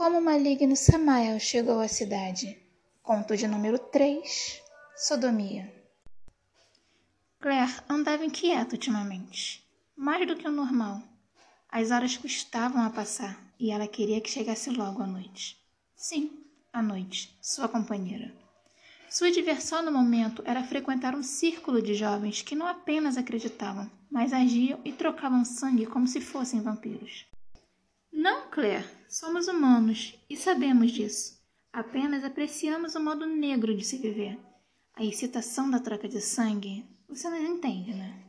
Como o maligno Samael chegou à cidade. Conto de número 3. Sodomia. Claire andava inquieta ultimamente, mais do que o normal. As horas custavam a passar e ela queria que chegasse logo a noite. Sim, a noite, sua companheira. Sua diversão no momento era frequentar um círculo de jovens que não apenas acreditavam, mas agiam e trocavam sangue como se fossem vampiros. Não, Claire, somos humanos e sabemos disso. Apenas apreciamos o modo negro de se viver. A excitação da troca de sangue, você não entende, né?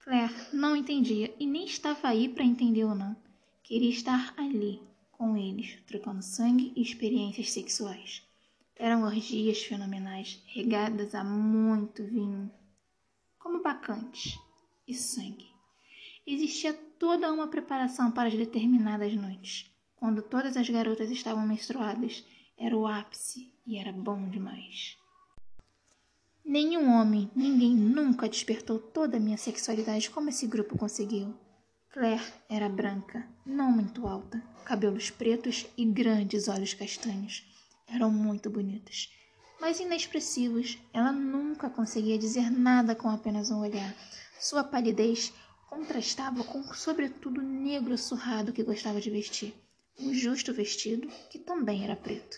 Claire não entendia e nem estava aí para entender ou não. Queria estar ali, com eles, trocando sangue e experiências sexuais. Eram orgias fenomenais, regadas a muito vinho, como bacantes e sangue. Existia toda uma preparação para as determinadas noites. Quando todas as garotas estavam menstruadas, era o ápice e era bom demais. Nenhum homem, ninguém nunca despertou toda a minha sexualidade como esse grupo conseguiu. Claire era branca, não muito alta, cabelos pretos e grandes olhos castanhos. Eram muito bonitas, mas inexpressivos. Ela nunca conseguia dizer nada com apenas um olhar. Sua palidez contrastava com o sobretudo negro surrado que gostava de vestir, um justo vestido que também era preto.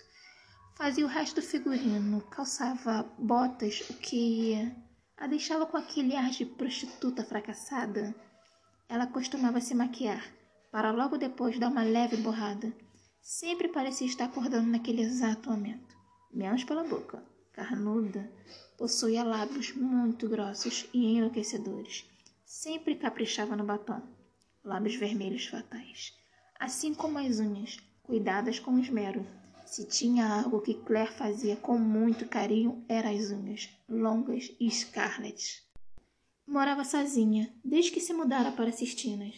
Fazia o resto do figurino, calçava botas, o que a deixava com aquele ar de prostituta fracassada. Ela costumava se maquiar, para logo depois dar uma leve borrada. Sempre parecia estar acordando naquele exato momento, menos pela boca, carnuda, possuía lábios muito grossos e enlouquecedores Sempre caprichava no batom, lábios vermelhos fatais, assim como as unhas, cuidadas com esmero. Se tinha algo que Claire fazia com muito carinho, eram as unhas, longas e escarlates. Morava sozinha, desde que se mudara para Sistinas.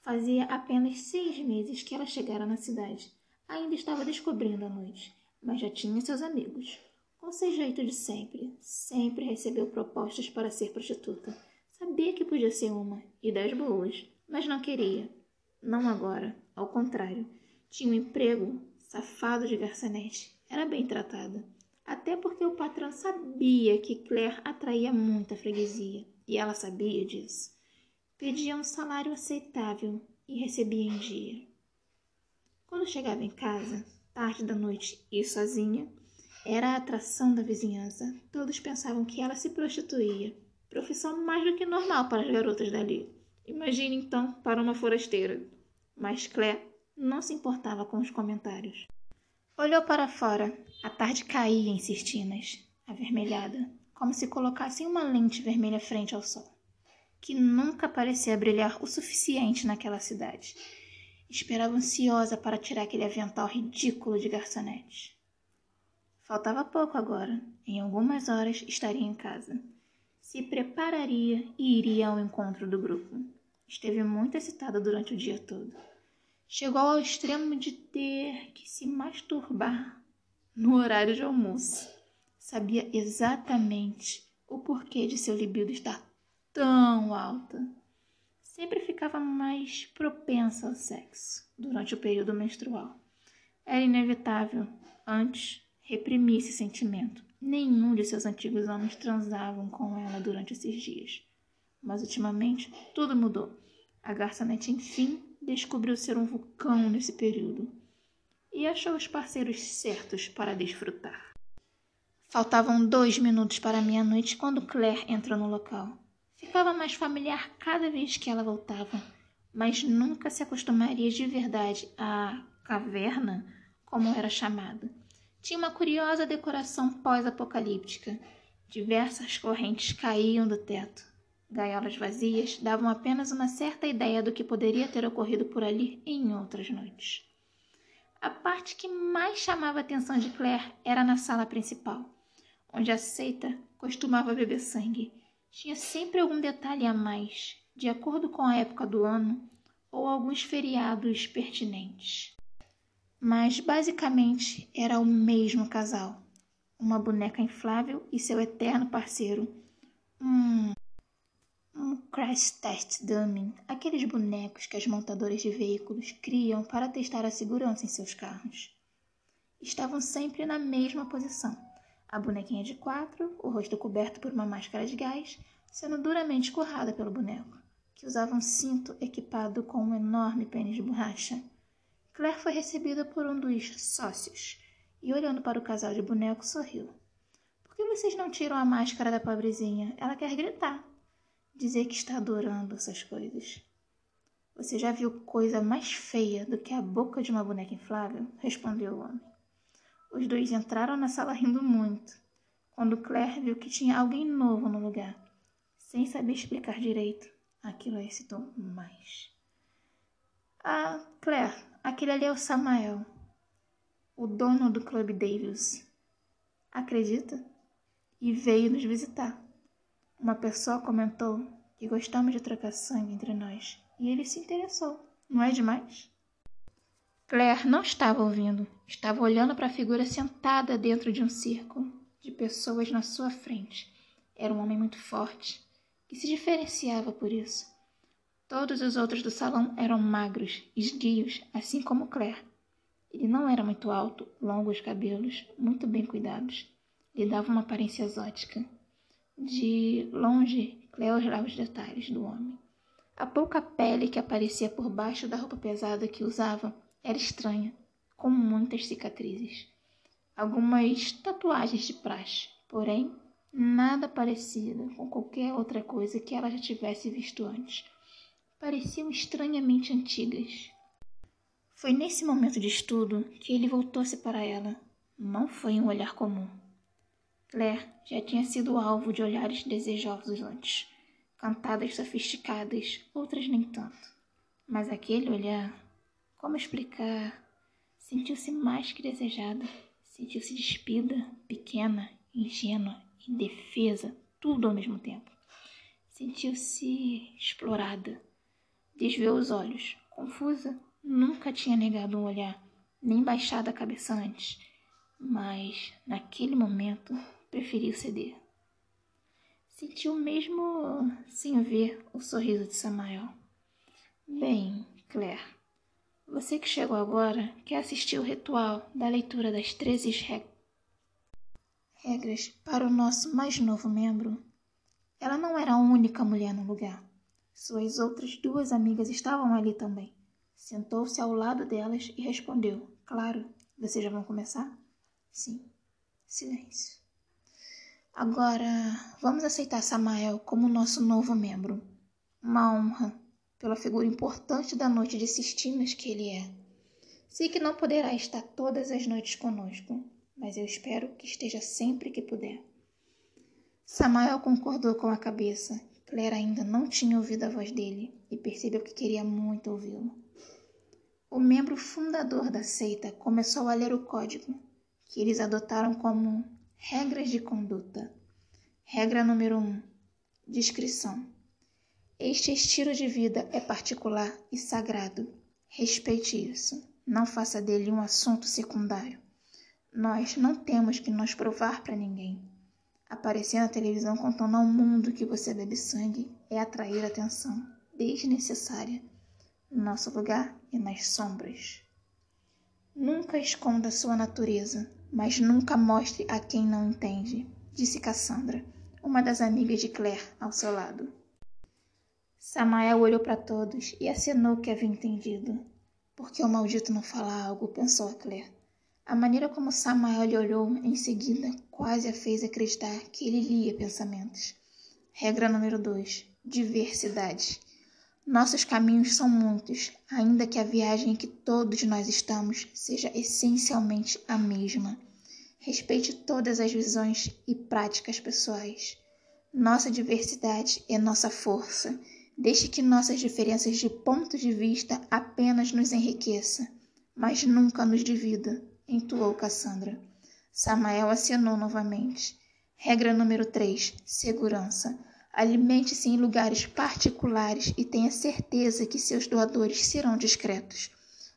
Fazia apenas seis meses que ela chegara na cidade. Ainda estava descobrindo a noite, mas já tinha seus amigos. Com seu jeito de sempre, sempre recebeu propostas para ser prostituta. Sabia que podia ser uma, e das boas, mas não queria. Não agora, ao contrário. Tinha um emprego, safado de garçonete. Era bem tratada. Até porque o patrão sabia que Claire atraía muita freguesia, e ela sabia disso. Pedia um salário aceitável e recebia em dia. Quando chegava em casa, tarde da noite e sozinha, era a atração da vizinhança. Todos pensavam que ela se prostituía profissão mais do que normal para as garotas dali. Imagine então para uma forasteira. Mas Claire não se importava com os comentários. Olhou para fora. A tarde caía em Cistinas, avermelhada, como se colocassem uma lente vermelha frente ao sol, que nunca parecia brilhar o suficiente naquela cidade. Esperava ansiosa para tirar aquele avental ridículo de garçonete. Faltava pouco agora. Em algumas horas estaria em casa se prepararia e iria ao encontro do grupo. Esteve muito excitada durante o dia todo. Chegou ao extremo de ter que se masturbar no horário de almoço. Sabia exatamente o porquê de seu libido estar tão alta. Sempre ficava mais propensa ao sexo durante o período menstrual. Era inevitável, antes, reprimir esse sentimento Nenhum de seus antigos homens transavam com ela durante esses dias. Mas ultimamente tudo mudou. A garçonete, enfim, descobriu ser um vulcão nesse período e achou os parceiros certos para desfrutar. Faltavam dois minutos para meia-noite quando Claire entrou no local. Ficava mais familiar cada vez que ela voltava, mas nunca se acostumaria de verdade à caverna, como era chamada tinha uma curiosa decoração pós-apocalíptica. Diversas correntes caíam do teto. Gaiolas vazias davam apenas uma certa ideia do que poderia ter ocorrido por ali em outras noites. A parte que mais chamava a atenção de Claire era na sala principal, onde a seita costumava beber sangue. Tinha sempre algum detalhe a mais, de acordo com a época do ano ou alguns feriados pertinentes mas basicamente era o mesmo casal. Uma boneca inflável e seu eterno parceiro. Um, um Crash Test Dummy, aqueles bonecos que as montadoras de veículos criam para testar a segurança em seus carros. Estavam sempre na mesma posição, a bonequinha de quatro, o rosto coberto por uma máscara de gás, sendo duramente currada pelo boneco, que usava um cinto equipado com um enorme pênis de borracha. Claire foi recebida por um dos sócios e, olhando para o casal de bonecos, sorriu. Por que vocês não tiram a máscara da pobrezinha? Ela quer gritar dizer que está adorando essas coisas. Você já viu coisa mais feia do que a boca de uma boneca inflável? respondeu o homem. Os dois entraram na sala rindo muito, quando Claire viu que tinha alguém novo no lugar. Sem saber explicar direito, aquilo a excitou mais. Ah, Claire, aquele ali é o Samael, o dono do Clube Davis. Acredita? E veio nos visitar. Uma pessoa comentou que gostamos de trocar sangue entre nós e ele se interessou. Não é demais? Claire não estava ouvindo, estava olhando para a figura sentada dentro de um círculo de pessoas na sua frente. Era um homem muito forte, que se diferenciava por isso. Todos os outros do salão eram magros, esguios, assim como Claire. Ele não era muito alto, longos cabelos, muito bem cuidados. Lhe dava uma aparência exótica. De longe, Cleo olhava os detalhes do homem. A pouca pele que aparecia por baixo da roupa pesada que usava era estranha, com muitas cicatrizes. Algumas tatuagens de praxe, porém, nada parecida com qualquer outra coisa que ela já tivesse visto antes. Pareciam estranhamente antigas. Foi nesse momento de estudo que ele voltou-se para ela. Não foi um olhar comum. Claire já tinha sido alvo de olhares desejosos antes, cantadas sofisticadas, outras nem tanto. Mas aquele olhar, como explicar? Sentiu-se mais que desejada, sentiu-se despida, pequena, ingênua, indefesa, tudo ao mesmo tempo. Sentiu-se explorada, desviou os olhos, confusa, nunca tinha negado um olhar, nem baixado a cabeça antes, mas naquele momento preferiu ceder. Sentiu mesmo sem ver o sorriso de Samael. Bem, Claire, você que chegou agora quer assistir o ritual da leitura das 13 reg regras para o nosso mais novo membro? Ela não era a única mulher no lugar. Suas outras duas amigas estavam ali também. Sentou-se ao lado delas e respondeu: Claro, vocês já vão começar? Sim. Silêncio. Agora, vamos aceitar Samael como nosso novo membro. Uma honra pela figura importante da noite de Sistinas que ele é. Sei que não poderá estar todas as noites conosco, mas eu espero que esteja sempre que puder. Samael concordou com a cabeça. Claire ainda não tinha ouvido a voz dele e percebeu que queria muito ouvi-lo. O membro fundador da seita começou a ler o código, que eles adotaram como Regras de conduta. Regra número 1. Um, discrição. Este estilo de vida é particular e sagrado. Respeite isso. Não faça dele um assunto secundário. Nós não temos que nos provar para ninguém. Aparecer na televisão contando ao mundo que você bebe sangue é atrair atenção desnecessária. Nosso lugar é nas sombras. Nunca esconda sua natureza mas nunca mostre a quem não entende, disse Cassandra, uma das amigas de Claire, ao seu lado. Samael olhou para todos e acenou que havia entendido. Por que o maldito não fala algo? pensou a Claire. A maneira como Samael lhe olhou em seguida quase a fez acreditar que ele lia pensamentos. Regra número 2: diversidade. Nossos caminhos são muitos, ainda que a viagem em que todos nós estamos seja essencialmente a mesma. Respeite todas as visões e práticas pessoais. Nossa diversidade é nossa força. Deixe que nossas diferenças de ponto de vista apenas nos enriqueça, mas nunca nos divida, entoou Cassandra. Samael assinou novamente. Regra número 3: segurança. Alimente-se em lugares particulares e tenha certeza que seus doadores serão discretos.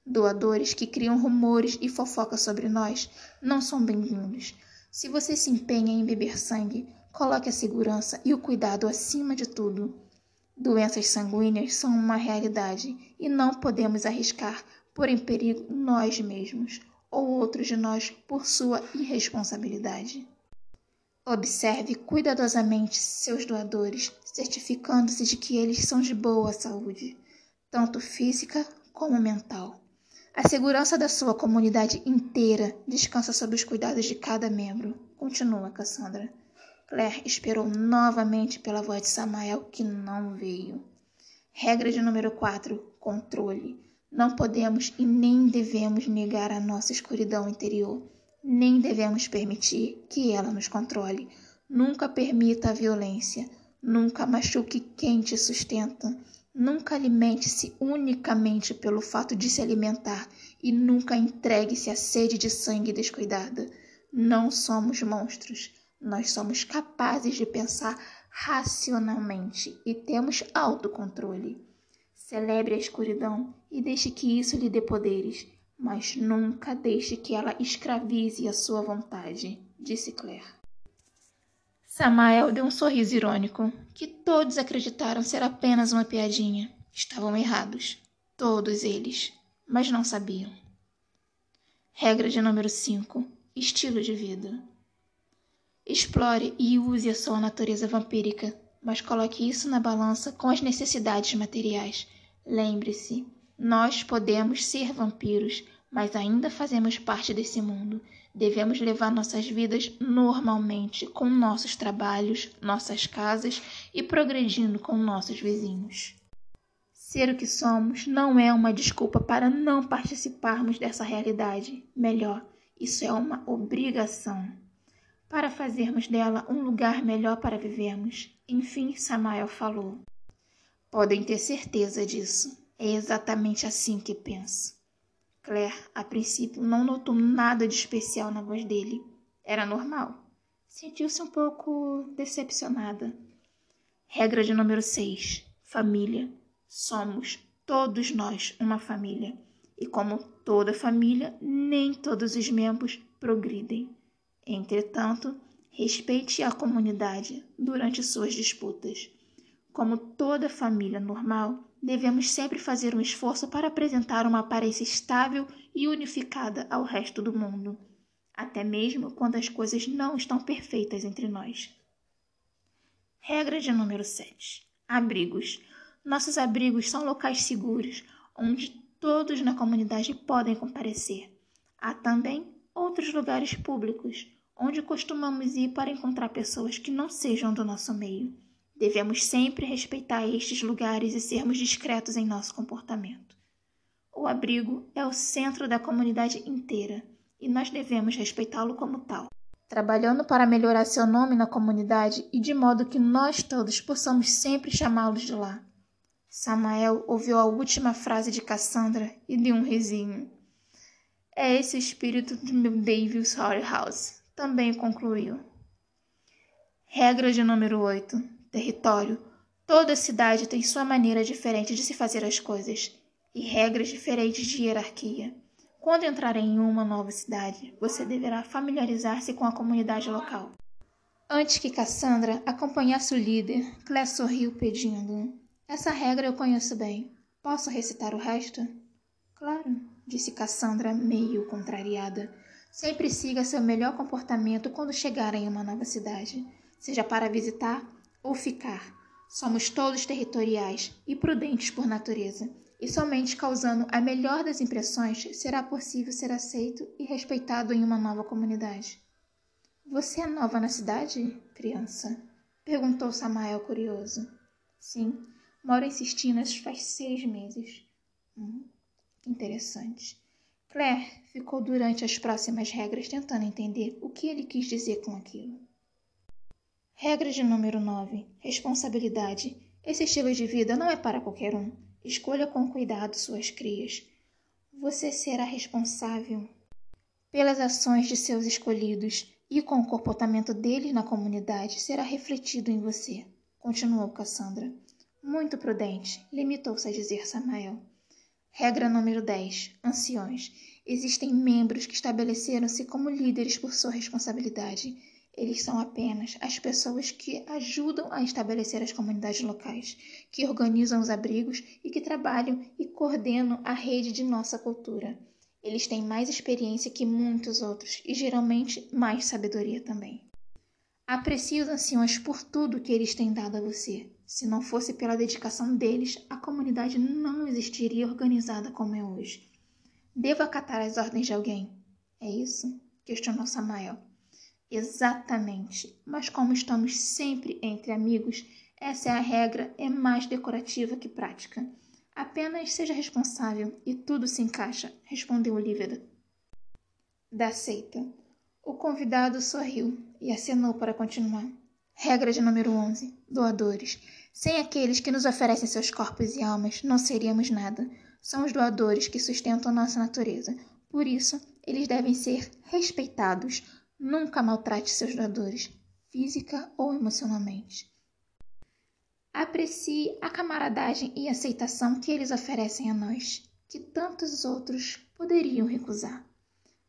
Doadores que criam rumores e fofoca sobre nós não são bem-vindos. Se você se empenha em beber sangue, coloque a segurança e o cuidado acima de tudo. Doenças sanguíneas são uma realidade e não podemos arriscar pôr em perigo nós mesmos ou outros de nós por sua irresponsabilidade. Observe cuidadosamente seus doadores, certificando-se de que eles são de boa saúde, tanto física como mental. A segurança da sua comunidade inteira descansa sob os cuidados de cada membro. Continua Cassandra. Claire esperou novamente pela voz de Samael, que não veio. Regra de número 4: controle. Não podemos e nem devemos negar a nossa escuridão interior, nem devemos permitir que ela nos controle. Nunca permita a violência, nunca machuque quem te sustenta, nunca alimente-se unicamente pelo fato de se alimentar e nunca entregue-se à sede de sangue descuidada. Não somos monstros, nós somos capazes de pensar racionalmente e temos autocontrole. Celebre a escuridão e deixe que isso lhe dê poderes, mas nunca deixe que ela escravize a sua vontade, disse Claire. Samael deu um sorriso irônico, que todos acreditaram ser apenas uma piadinha. Estavam errados, todos eles, mas não sabiam. Regra de número 5: Estilo de vida. Explore e use a sua natureza vampírica, mas coloque isso na balança com as necessidades materiais Lembre-se, nós podemos ser vampiros, mas ainda fazemos parte desse mundo. Devemos levar nossas vidas normalmente, com nossos trabalhos, nossas casas e progredindo com nossos vizinhos. Ser o que somos não é uma desculpa para não participarmos dessa realidade. Melhor, isso é uma obrigação. Para fazermos dela um lugar melhor para vivermos. Enfim, Samael falou. Podem ter certeza disso. É exatamente assim que penso. Claire, a princípio, não notou nada de especial na voz dele. Era normal. Sentiu-se um pouco decepcionada. Regra de número 6. Família. Somos todos nós uma família. E como toda família, nem todos os membros progridem. Entretanto, respeite a comunidade durante suas disputas. Como toda família normal, devemos sempre fazer um esforço para apresentar uma aparência estável e unificada ao resto do mundo, até mesmo quando as coisas não estão perfeitas entre nós. Regra de número 7. Abrigos. Nossos abrigos são locais seguros, onde todos na comunidade podem comparecer. Há também outros lugares públicos, onde costumamos ir para encontrar pessoas que não sejam do nosso meio. Devemos sempre respeitar estes lugares e sermos discretos em nosso comportamento. O abrigo é o centro da comunidade inteira e nós devemos respeitá-lo como tal, trabalhando para melhorar seu nome na comunidade e de modo que nós todos possamos sempre chamá-los de lá. Samael ouviu a última frase de Cassandra e deu um risinho. É esse o espírito de meu Davis House, também concluiu. Regra de número 8 território, toda cidade tem sua maneira diferente de se fazer as coisas e regras diferentes de hierarquia. Quando entrar em uma nova cidade, você deverá familiarizar-se com a comunidade local. Antes que Cassandra acompanhasse o líder, Clé sorriu pedindo: Essa regra eu conheço bem. Posso recitar o resto? Claro, disse Cassandra, meio contrariada. Sempre siga seu melhor comportamento quando chegar em uma nova cidade, seja para visitar ou ficar. Somos todos territoriais e prudentes por natureza, e somente causando a melhor das impressões será possível ser aceito e respeitado em uma nova comunidade. Você é nova na cidade, criança? perguntou Samael curioso. Sim, moro em Sistinas faz seis meses. Hum, interessante. Claire ficou durante as próximas regras tentando entender o que ele quis dizer com aquilo. Regra de número 9. Responsabilidade. Esse estilo de vida não é para qualquer um. Escolha com cuidado suas crias. Você será responsável pelas ações de seus escolhidos e com o comportamento deles na comunidade será refletido em você. Continuou Cassandra. Muito prudente, limitou-se a dizer Samael. Regra número 10. Anciões. Existem membros que estabeleceram-se como líderes por sua responsabilidade Eles são apenas as pessoas que ajudam a estabelecer as comunidades locais, que organizam os abrigos e que trabalham e coordenam a rede de nossa cultura. Eles têm mais experiência que muitos outros e geralmente mais sabedoria também. Aprecie os anciões por tudo que eles têm dado a você. Se não fosse pela dedicação deles, a comunidade não existiria organizada como é hoje. Devo acatar as ordens de alguém? É isso? questionou Samael. Exatamente. Mas como estamos sempre entre amigos, essa é a regra, é mais decorativa que prática. Apenas seja responsável e tudo se encaixa, respondeu Olívia. Da seita. O convidado sorriu e acenou para continuar. Regra de número 11. Doadores. Sem aqueles que nos oferecem seus corpos e almas, não seríamos nada. São os doadores que sustentam nossa natureza. Por isso, eles devem ser respeitados, Nunca maltrate seus doadores, física ou emocionalmente. Aprecie a camaradagem e aceitação que eles oferecem a nós, que tantos outros poderiam recusar.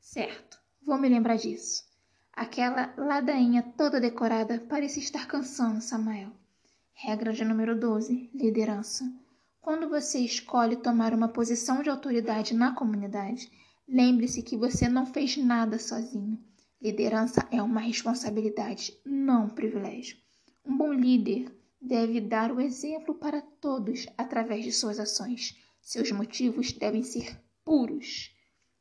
Certo, vou me lembrar disso. Aquela ladainha toda decorada parece estar cansando Samael. Regra de número 12: liderança. Quando você escolhe tomar uma posição de autoridade na comunidade, lembre-se que você não fez nada sozinho. Liderança é uma responsabilidade, não um privilégio. Um bom líder deve dar o exemplo para todos através de suas ações. Seus motivos devem ser puros.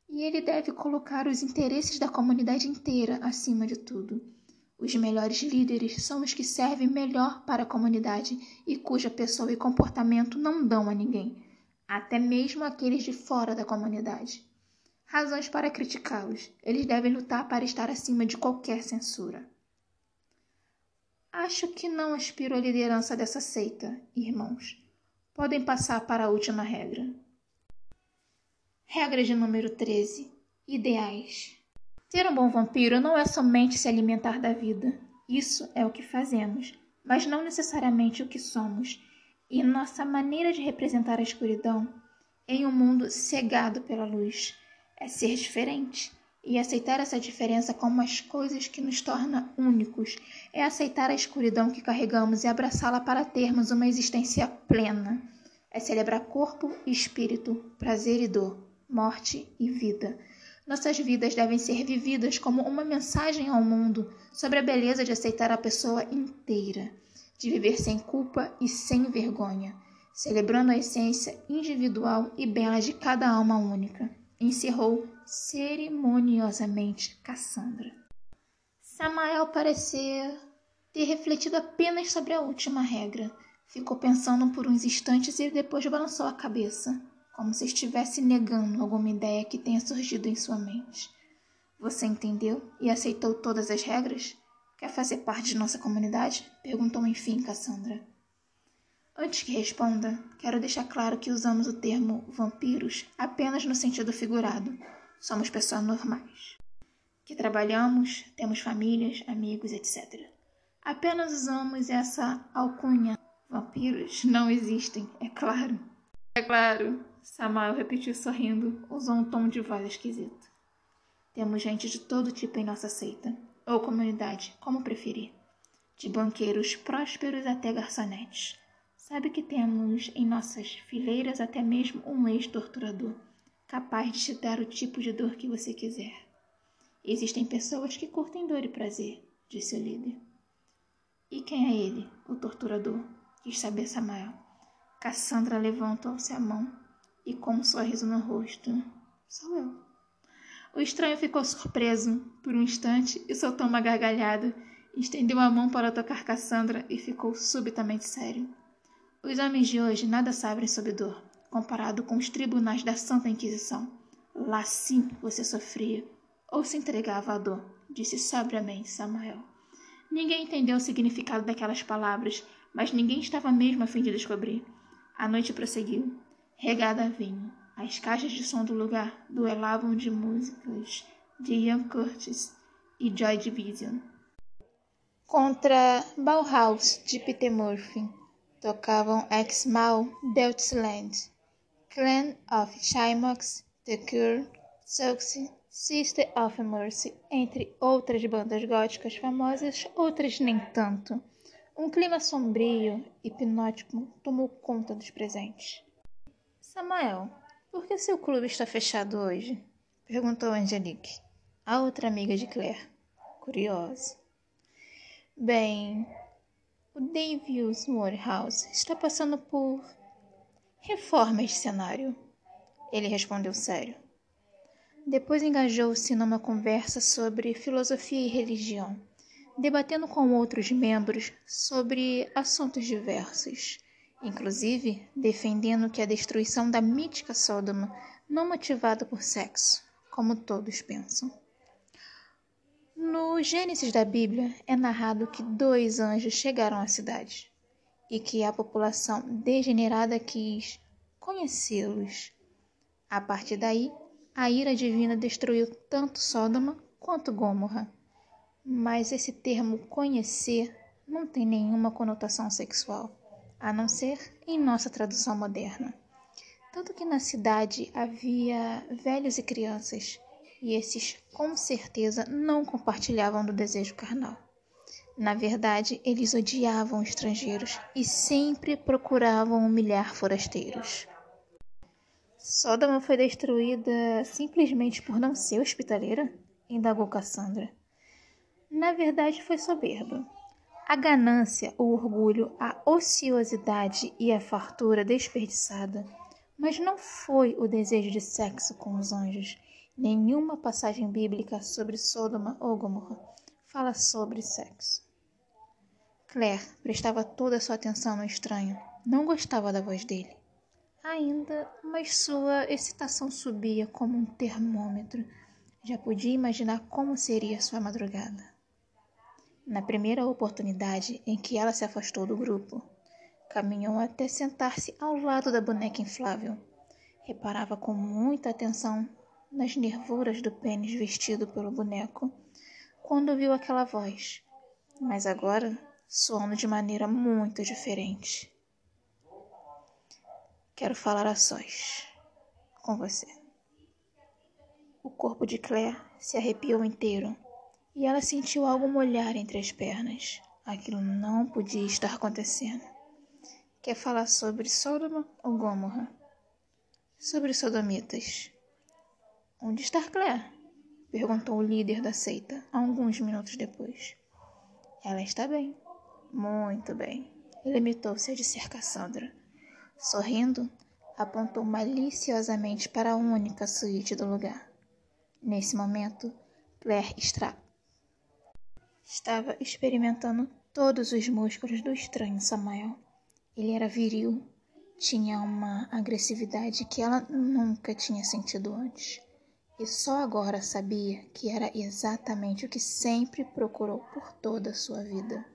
E ele deve colocar os interesses da comunidade inteira acima de tudo. Os melhores líderes são os que servem melhor para a comunidade e cuja pessoa e comportamento não dão a ninguém, até mesmo aqueles de fora da comunidade razões para criticá-los. Eles devem lutar para estar acima de qualquer censura. Acho que não aspiro à liderança dessa seita, irmãos. Podem passar para a última regra. Regra de número 13: Ideais. Ser um bom vampiro não é somente se alimentar da vida. Isso é o que fazemos, mas não necessariamente o que somos. E nossa maneira de representar a escuridão em um mundo cegado pela luz é ser diferente. E aceitar essa diferença como as coisas que nos torna únicos é aceitar a escuridão que carregamos e abraçá-la para termos uma existência plena. É celebrar corpo e espírito, prazer e dor, morte e vida. Nossas vidas devem ser vividas como uma mensagem ao mundo sobre a beleza de aceitar a pessoa inteira, de viver sem culpa e sem vergonha, celebrando a essência individual e bela de cada alma única encerrou cerimoniosamente Cassandra. Samael parecia ter refletido apenas sobre a última regra. Ficou pensando por uns instantes e depois balançou a cabeça, como se estivesse negando alguma ideia que tenha surgido em sua mente. Você entendeu e aceitou todas as regras? Quer fazer parte de nossa comunidade? perguntou enfim Cassandra. Antes que responda, quero deixar claro que usamos o termo vampiros apenas no sentido figurado. Somos pessoas normais. Que trabalhamos, temos famílias, amigos, etc. Apenas usamos essa alcunha. Vampiros não existem, é claro. É claro, Samael repetiu sorrindo, usou um tom de voz esquisito. Temos gente de todo tipo em nossa seita, ou comunidade, como preferir. De banqueiros prósperos até garçonetes Sabe que temos em nossas fileiras até mesmo um ex-torturador, capaz de te dar o tipo de dor que você quiser. Existem pessoas que curtem dor e prazer, disse o líder. E quem é ele, o torturador? quis saber Samael. Cassandra levantou-se a mão e, com um sorriso no rosto, sou eu. O estranho ficou surpreso por um instante e soltou uma gargalhada. Estendeu a mão para tocar Cassandra e ficou subitamente sério. Os homens de hoje nada sabem sobre dor, comparado com os tribunais da Santa Inquisição. Lá sim você sofria, ou se entregava à dor, disse sobriamente Samuel. Ninguém entendeu o significado daquelas palavras, mas ninguém estava mesmo a fim de descobrir. A noite prosseguiu, regada a vinho. As caixas de som do lugar duelavam de músicas de Ian Curtis e Joy Division. Contra Bauhaus, de Peter Murphy tocavam Exmal, Deutschland, Clan of Chimox, The Cure, Soxy, Sister of Mercy, entre outras bandas góticas famosas, outras nem tanto. Um clima sombrio, hipnótico, tomou conta dos presentes. Samuel, por que seu clube está fechado hoje? Perguntou Angelique, a outra amiga de Claire, curiosa. Bem, o Davies Morehouse está passando por reformas de cenário. Ele respondeu sério. Depois engajou-se numa conversa sobre filosofia e religião, debatendo com outros membros sobre assuntos diversos, inclusive defendendo que a destruição da mítica Sodoma não motivada por sexo, como todos pensam. No Gênesis da Bíblia é narrado que dois anjos chegaram à cidade e que a população degenerada quis conhecê-los. A partir daí, a ira divina destruiu tanto Sódoma quanto Gômorra. Mas esse termo conhecer não tem nenhuma conotação sexual, a não ser em nossa tradução moderna. Tanto que na cidade havia velhos e crianças e esses com certeza não compartilhavam do desejo carnal. Na verdade, eles odiavam estrangeiros e sempre procuravam humilhar forasteiros. Sodoma foi destruída simplesmente por não ser hospitaleira? indagou Cassandra. Na verdade, foi soberba. A ganância, o orgulho, a ociosidade e a fartura desperdiçada. Mas não foi o desejo de sexo com os anjos Nenhuma passagem bíblica sobre Sodoma ou Gomorra fala sobre sexo. Claire prestava toda a sua atenção no estranho. Não gostava da voz dele. Ainda, mas sua excitação subia como um termômetro. Já podia imaginar como seria sua madrugada. Na primeira oportunidade em que ela se afastou do grupo, caminhou até sentar-se ao lado da boneca inflável. Reparava com muita atenção nas nervuras do pênis vestido pelo boneco quando ouviu aquela voz, mas agora soando de maneira muito diferente. Quero falar a sós com você. O corpo de Claire se arrepiou inteiro e ela sentiu algo molhar entre as pernas. Aquilo não podia estar acontecendo. Quer falar sobre Sodoma ou Gomorra? Sobre sodomitas. Onde está Claire? perguntou o líder da seita, alguns minutos depois. Ela está bem. Muito bem. Limitou-se a dizer Cassandra. Sorrindo, apontou maliciosamente para a única suíte do lugar. Nesse momento, Claire Stra estava experimentando todos os músculos do estranho Samael. Ele era viril, tinha uma agressividade que ela nunca tinha sentido antes e só agora sabia que era exatamente o que sempre procurou por toda a sua vida.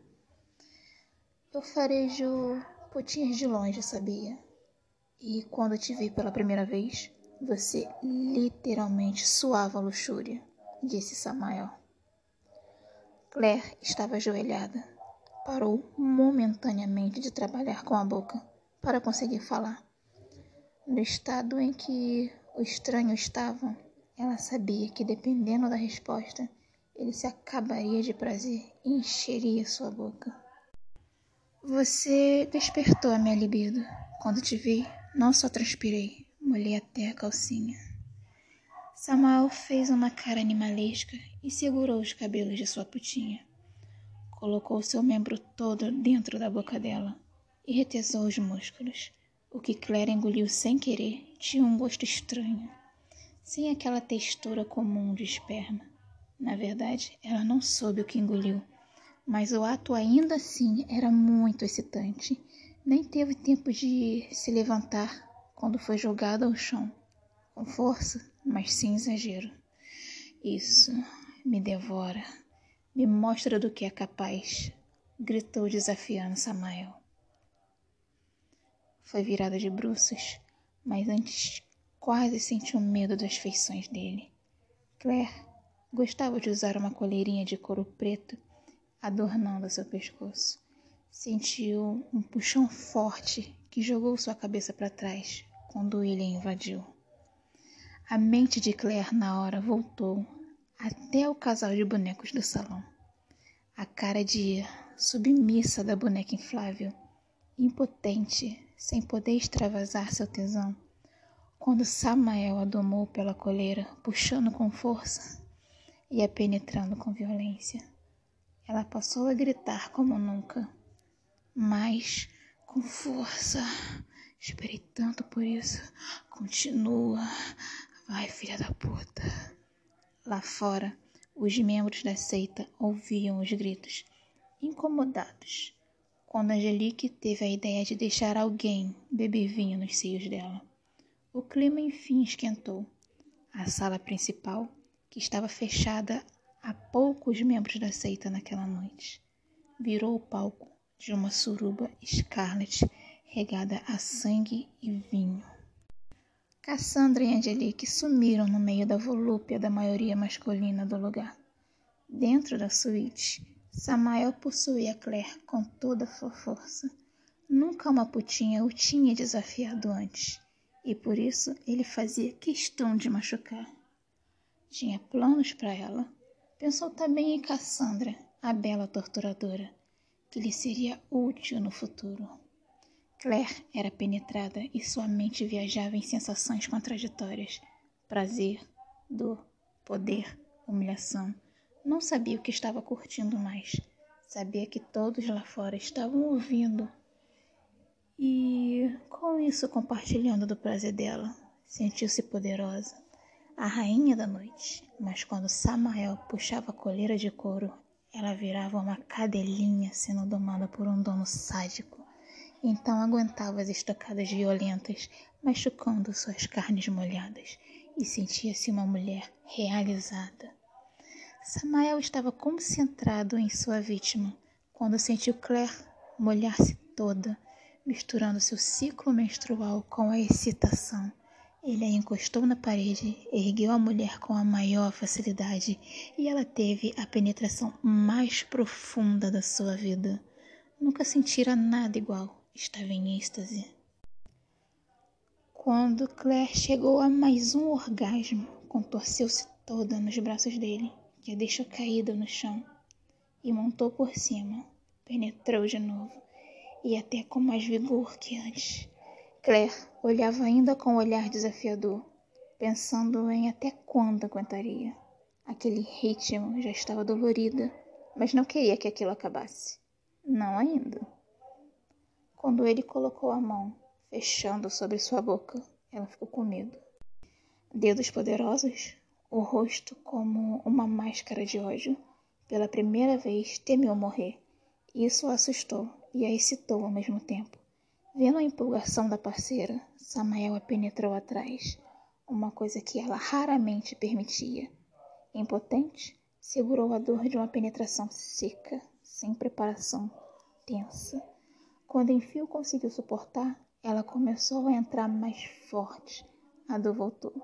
Eu farejo putinhas de longe, sabia? E quando te vi pela primeira vez, você literalmente suava luxúria, disse Samael. Claire estava ajoelhada. Parou momentaneamente de trabalhar com a boca para conseguir falar. No estado em que o estranho estava, ela sabia que, dependendo da resposta, ele se acabaria de prazer e encheria sua boca. Você despertou a minha libido. Quando te vi, não só transpirei, molhei até a calcinha. Samuel fez uma cara animalesca e segurou os cabelos de sua putinha. Colocou seu membro todo dentro da boca dela e retesou os músculos. O que Claire engoliu sem querer tinha um gosto estranho sem aquela textura comum de esperma. Na verdade, ela não soube o que engoliu, mas o ato ainda assim era muito excitante. Nem teve tempo de se levantar quando foi jogada ao chão, com força, mas sem exagero. Isso me devora, me mostra do que é capaz, gritou desafiando Samael. Foi virada de bruços, mas antes Quase sentiu medo das feições dele. Claire gostava de usar uma coleirinha de couro preto adornando seu pescoço. Sentiu um puxão forte que jogou sua cabeça para trás quando ele a invadiu. A mente de Claire na hora voltou até o casal de bonecos do salão. A cara de submissa da boneca inflável, impotente, sem poder extravasar seu tesão. Quando Samael a domou pela coleira, puxando com força e a penetrando com violência, ela passou a gritar como nunca, mas com força. Esperei tanto por isso. Continua. Vai, filha da puta. Lá fora, os membros da seita ouviam os gritos, incomodados, quando Angelique teve a ideia de deixar alguém beber vinho nos seios dela. O clima enfim esquentou. A sala principal, que estava fechada a poucos membros da seita naquela noite, virou o palco de uma suruba Scarlet regada a sangue e vinho. Cassandra e Angelique sumiram no meio da volúpia da maioria masculina do lugar. Dentro da suíte, Samael possuía Claire com toda a sua força. Nunca uma putinha o tinha desafiado antes, e por isso ele fazia questão de machucar. Tinha planos para ela. Pensou também em Cassandra, a bela torturadora, que lhe seria útil no futuro. Claire era penetrada e sua mente viajava em sensações contraditórias: prazer, dor, poder, humilhação. Não sabia o que estava curtindo mais. Sabia que todos lá fora estavam ouvindo e, com isso, compartilhando do prazer dela. Sentiu-se poderosa, a rainha da noite. Mas quando Samael puxava a coleira de couro, ela virava uma cadelinha sendo domada por um dono sádico. Então aguentava as estocadas violentas, machucando suas carnes molhadas, e sentia-se uma mulher realizada. Samael estava concentrado em sua vítima quando sentiu Claire molhar-se toda, misturando seu ciclo menstrual com a excitação. Ele a encostou na parede, ergueu a mulher com a maior facilidade e ela teve a penetração mais profunda da sua vida. Nunca sentira nada igual estava em êxtase. Quando Claire chegou a mais um orgasmo, contorceu-se toda nos braços dele, que a deixou caída no chão, e montou por cima. Penetrou de novo, e até com mais vigor que antes. Claire olhava ainda com um olhar desafiador, pensando em até quando aguentaria. Aquele ritmo já estava dolorida, mas não queria que aquilo acabasse. Não ainda. Quando ele colocou a mão, fechando sobre sua boca, ela ficou com medo. Dedos poderosos, o rosto como uma máscara de ódio. Pela primeira vez, temeu morrer. Isso a assustou e a excitou ao mesmo tempo. Vendo a empolgação da parceira, Samael a penetrou atrás, uma coisa que ela raramente permitia. Impotente, segurou a dor de uma penetração seca, sem preparação, tensa. Quando enfim conseguiu suportar, ela começou a entrar mais forte. A dor voltou,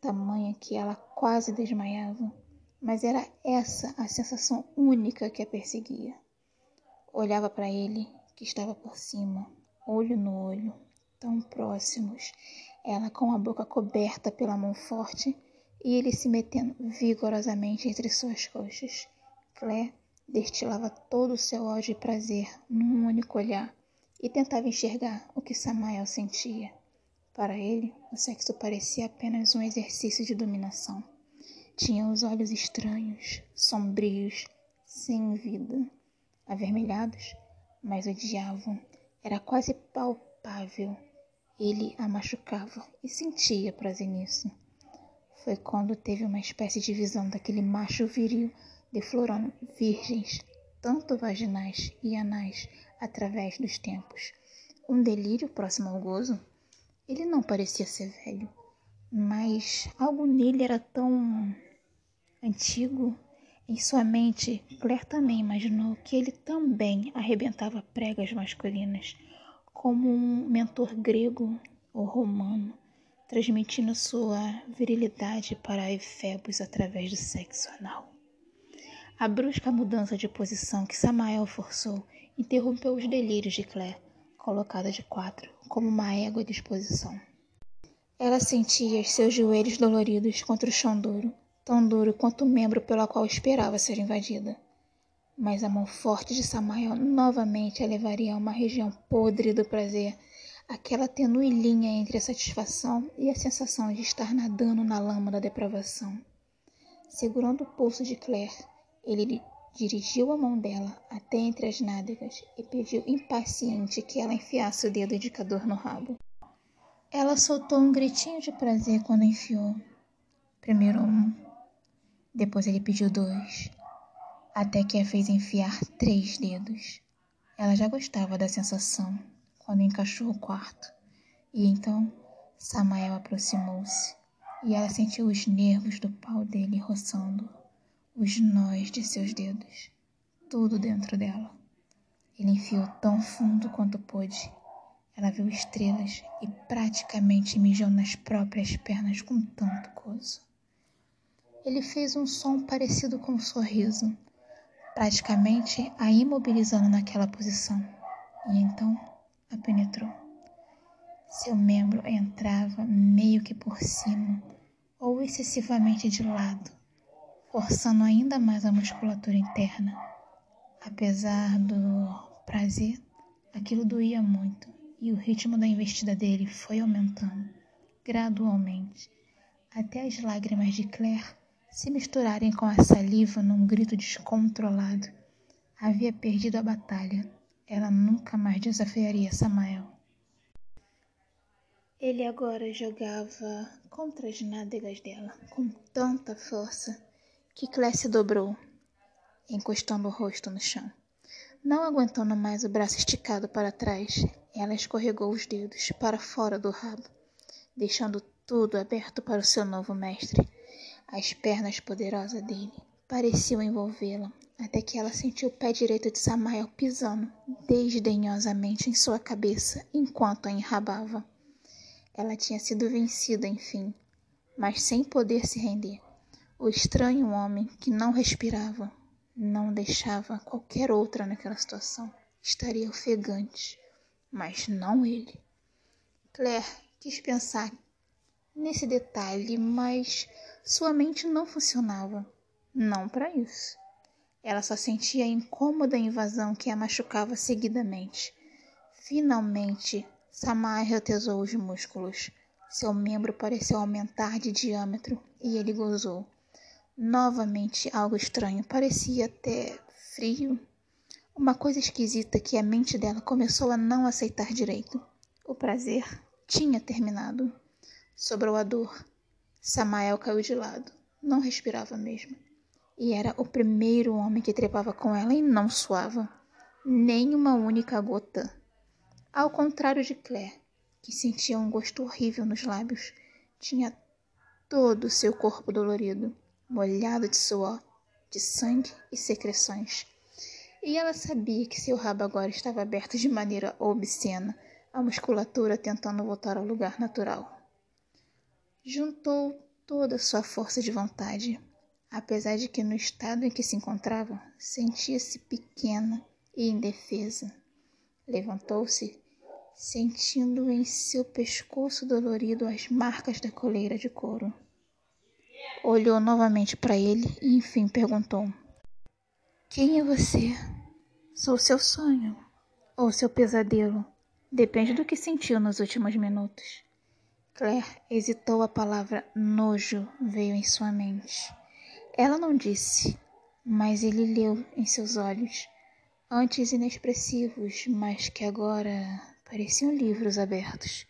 tamanha que ela quase desmaiava, mas era essa a sensação única que a perseguia. Olhava para ele, que estava por cima, olho no olho, tão próximos, ela com a boca coberta pela mão forte e ele se metendo vigorosamente entre suas coxas. Claire destilava todo o seu ódio e prazer num único olhar e tentava enxergar o que Samael sentia. Para ele, o sexo parecia apenas um exercício de dominação. Tinha os olhos estranhos, sombrios, sem vida, avermelhados, mas odiavam. Era quase palpável. Ele a machucava e sentia prazer nisso. Foi quando teve uma espécie de visão daquele macho viril deflorando virgens, tanto vaginais e anais, através dos tempos. Um delírio próximo ao gozo? Ele não parecia ser velho, mas algo nele era tão antigo. Em sua mente, Claire também imaginou que ele também arrebentava pregas masculinas, como um mentor grego ou romano, transmitindo sua virilidade para Efebos através do sexo anal. A brusca mudança de posição que Samael forçou interrompeu os delírios de Claire, colocada de quatro, como uma égua de exposição. Ela sentia seus joelhos doloridos contra o chão duro, tão duro quanto o membro pelo qual esperava ser invadida. Mas a mão forte de Samael novamente a levaria a uma região podre do prazer, aquela tenue linha entre a satisfação e a sensação de estar nadando na lama da depravação. Segurando o pulso de Claire, ele dirigiu a mão dela até entre as nádegas e pediu impaciente que ela enfiasse o dedo indicador no rabo. Ela soltou um gritinho de prazer quando enfiou. Primeiro um, depois ele pediu dois, até que a fez enfiar três dedos. Ela já gostava da sensação quando encaixou o quarto, e então Samael aproximou-se e ela sentiu os nervos do pau dele roçando, os nós de seus dedos, tudo dentro dela. Ele enfiou tão fundo quanto pôde. Ela viu estrelas e praticamente mijou nas próprias pernas com tanto gozo. Ele fez um som parecido com um sorriso, praticamente a imobilizando naquela posição, e então a penetrou. Seu membro entrava meio que por cima ou excessivamente de lado, forçando ainda mais a musculatura interna. Apesar do prazer, aquilo doía muito e o ritmo da investida dele foi aumentando, gradualmente, até as lágrimas de Claire se misturarem com a saliva num grito descontrolado. Havia perdido a batalha. Ela nunca mais desafiaria Samael. Ele agora jogava contra as nádegas dela com tanta força que Clé se dobrou, encostando o rosto no chão. Não aguentando mais o braço esticado para trás, ela escorregou os dedos para fora do rabo, deixando tudo aberto para o seu novo mestre. As pernas poderosas dele pareciam envolvê-la, até que ela sentiu o pé direito de Samael pisando desdenhosamente em sua cabeça enquanto a enrabava. Ela tinha sido vencida, enfim, mas sem poder se render. O estranho homem que não respirava, não deixava qualquer outra naquela situação. Estaria ofegante, mas não ele. Claire quis pensar nesse detalhe, mas sua mente não funcionava. Não para isso. Ela só sentia a incômoda invasão que a machucava seguidamente. Finalmente, Samar retesou os músculos. Seu membro pareceu aumentar de diâmetro e ele gozou. Novamente algo estranho, parecia até frio. Uma coisa esquisita que a mente dela começou a não aceitar direito. O prazer tinha terminado. Sobrou a dor. Samael caiu de lado. Não respirava mesmo. E era o primeiro homem que trepava com ela e não suava. Nem uma única gota. Ao contrário de Claire, que sentia um gosto horrível nos lábios, tinha todo o seu corpo dolorido, molhado de suor, de sangue e secreções. E ela sabia que seu rabo agora estava aberto de maneira obscena, a musculatura tentando voltar ao lugar natural. Juntou toda a sua força de vontade, apesar de que no estado em que se encontrava, sentia-se pequena e indefesa. Levantou-se sentindo em seu pescoço dolorido as marcas da coleira de couro. Olhou novamente para ele e enfim perguntou: Quem é você? Sou seu sonho ou seu pesadelo? Depende do que sentiu nos últimos minutos. Claire hesitou, a palavra nojo veio em sua mente. Ela não disse, mas ele leu em seus olhos, antes inexpressivos, mas que agora Pareciam livros abertos.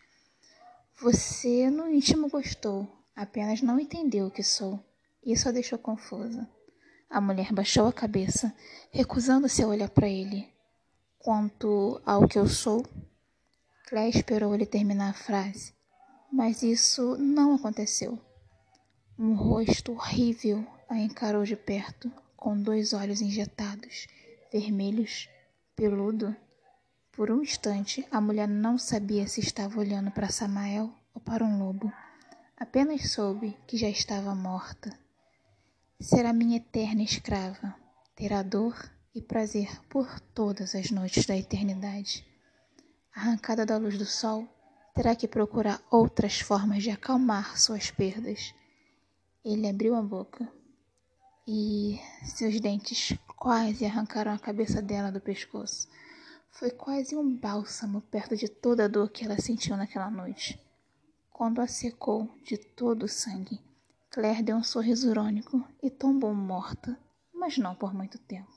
Você no íntimo gostou, apenas não entendeu o que sou. Isso a deixou confusa. A mulher baixou a cabeça, recusando-se a olhar para ele. Quanto ao que eu sou, Claire esperou ele terminar a frase, mas isso não aconteceu. Um rosto horrível a encarou de perto, com dois olhos injetados, vermelhos, peludo. Por um instante, a mulher não sabia se estava olhando para Samael ou para um lobo. Apenas soube que já estava morta. Será minha eterna escrava. Terá dor e prazer por todas as noites da eternidade. Arrancada da luz do sol, Terá que procurar outras formas de acalmar suas perdas. Ele abriu a boca e seus dentes quase arrancaram a cabeça dela do pescoço. Foi quase um bálsamo perto de toda a dor que ela sentiu naquela noite. Quando a secou de todo o sangue, Claire deu um sorriso irônico e tombou morta, mas não por muito tempo.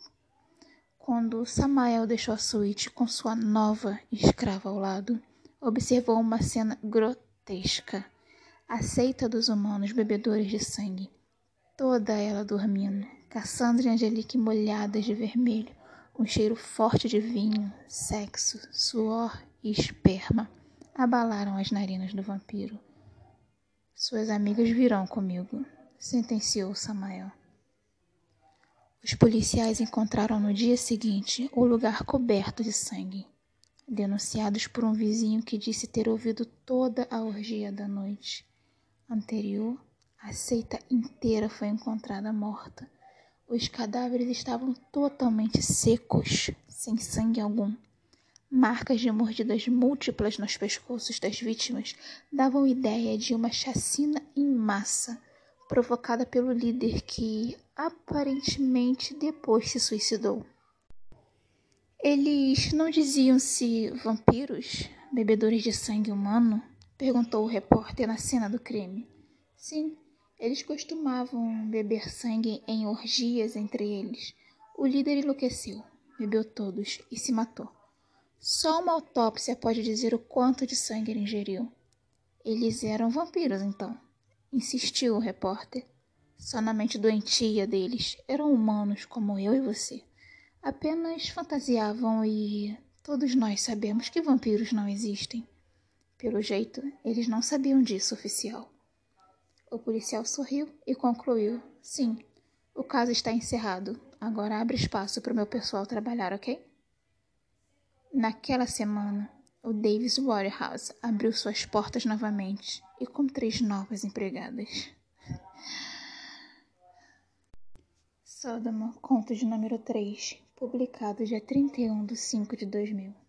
Quando Samael deixou a suíte com sua nova escrava ao lado, observou uma cena grotesca. A seita dos humanos bebedores de sangue. Toda ela dormindo, Cassandra e Angelique molhadas de vermelho, um cheiro forte de vinho, sexo, suor e esperma abalaram as narinas do vampiro. Suas amigas virão comigo, sentenciou Samael. Os policiais encontraram no dia seguinte o lugar coberto de sangue, denunciados por um vizinho que disse ter ouvido toda a orgia da noite anterior. A seita inteira foi encontrada morta os cadáveres estavam totalmente secos, sem sangue algum. Marcas de mordidas múltiplas nos pescoços das vítimas davam ideia de uma chacina em massa provocada pelo líder que aparentemente depois se suicidou. Eles não diziam-se vampiros, bebedores de sangue humano? perguntou o repórter na cena do crime. Sim, eles costumavam beber sangue em orgias entre eles. O líder enlouqueceu, bebeu todos e se matou. Só uma autópsia pode dizer o quanto de sangue ele ingeriu. Eles eram vampiros, então, insistiu o repórter. Só na mente doentia deles eram humanos como eu e você. Apenas fantasiavam e todos nós sabemos que vampiros não existem. Pelo jeito, eles não sabiam disso, oficial. O policial sorriu e concluiu: Sim, o caso está encerrado. Agora abre espaço para o meu pessoal trabalhar, ok? Naquela semana, o Davis Waterhouse abriu suas portas novamente e com três novas empregadas. Sodoma, conto de número 3, publicado dia 31 de 5 de 2000.